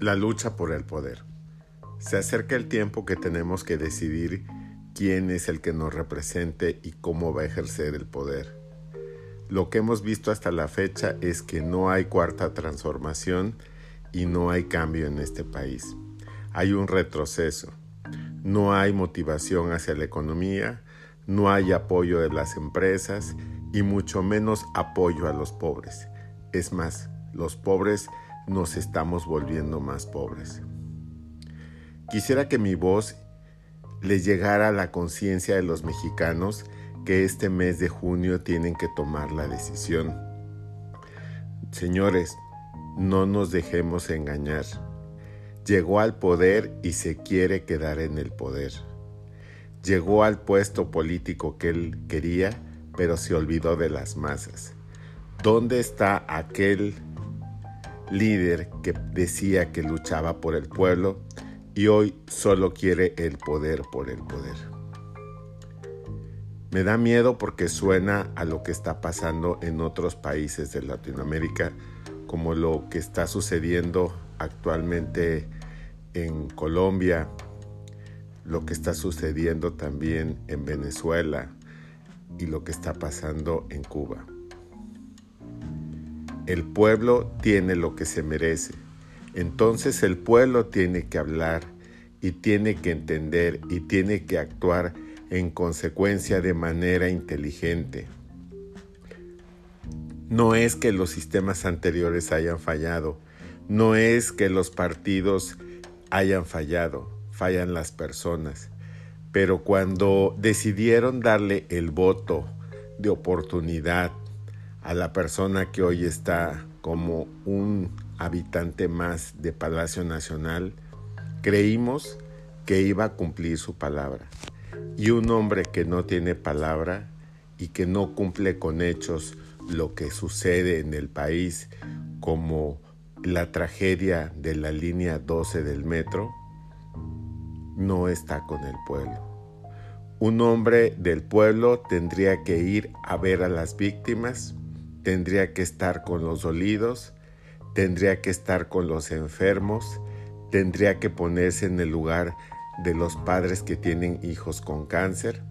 La lucha por el poder. Se acerca el tiempo que tenemos que decidir quién es el que nos represente y cómo va a ejercer el poder. Lo que hemos visto hasta la fecha es que no hay cuarta transformación y no hay cambio en este país. Hay un retroceso. No hay motivación hacia la economía, no hay apoyo de las empresas y mucho menos apoyo a los pobres. Es más, los pobres nos estamos volviendo más pobres. Quisiera que mi voz les llegara a la conciencia de los mexicanos que este mes de junio tienen que tomar la decisión. Señores, no nos dejemos engañar. Llegó al poder y se quiere quedar en el poder. Llegó al puesto político que él quería, pero se olvidó de las masas. ¿Dónde está aquel líder que decía que luchaba por el pueblo y hoy solo quiere el poder por el poder? Me da miedo porque suena a lo que está pasando en otros países de Latinoamérica, como lo que está sucediendo actualmente en Colombia, lo que está sucediendo también en Venezuela y lo que está pasando en Cuba. El pueblo tiene lo que se merece. Entonces el pueblo tiene que hablar y tiene que entender y tiene que actuar en consecuencia de manera inteligente. No es que los sistemas anteriores hayan fallado, no es que los partidos hayan fallado, fallan las personas. Pero cuando decidieron darle el voto de oportunidad a la persona que hoy está como un habitante más de Palacio Nacional, creímos que iba a cumplir su palabra. Y un hombre que no tiene palabra y que no cumple con hechos lo que sucede en el país, como la tragedia de la línea 12 del metro no está con el pueblo. Un hombre del pueblo tendría que ir a ver a las víctimas, tendría que estar con los dolidos, tendría que estar con los enfermos, tendría que ponerse en el lugar de los padres que tienen hijos con cáncer,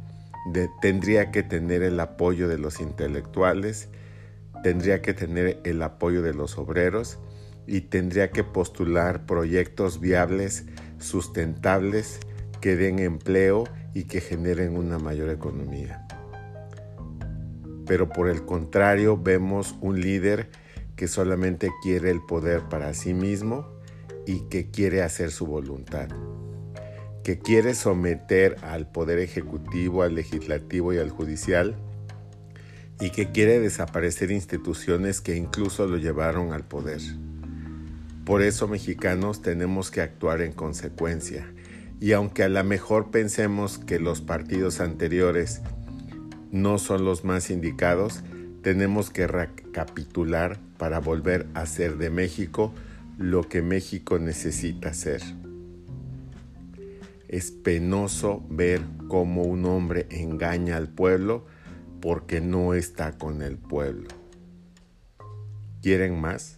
tendría que tener el apoyo de los intelectuales, tendría que tener el apoyo de los obreros, y tendría que postular proyectos viables, sustentables, que den empleo y que generen una mayor economía. Pero por el contrario vemos un líder que solamente quiere el poder para sí mismo y que quiere hacer su voluntad, que quiere someter al poder ejecutivo, al legislativo y al judicial y que quiere desaparecer instituciones que incluso lo llevaron al poder. Por eso mexicanos tenemos que actuar en consecuencia. Y aunque a lo mejor pensemos que los partidos anteriores no son los más indicados, tenemos que recapitular para volver a ser de México lo que México necesita ser. Es penoso ver cómo un hombre engaña al pueblo porque no está con el pueblo. ¿Quieren más?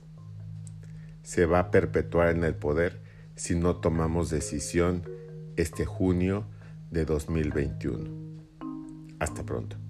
se va a perpetuar en el poder si no tomamos decisión este junio de 2021. Hasta pronto.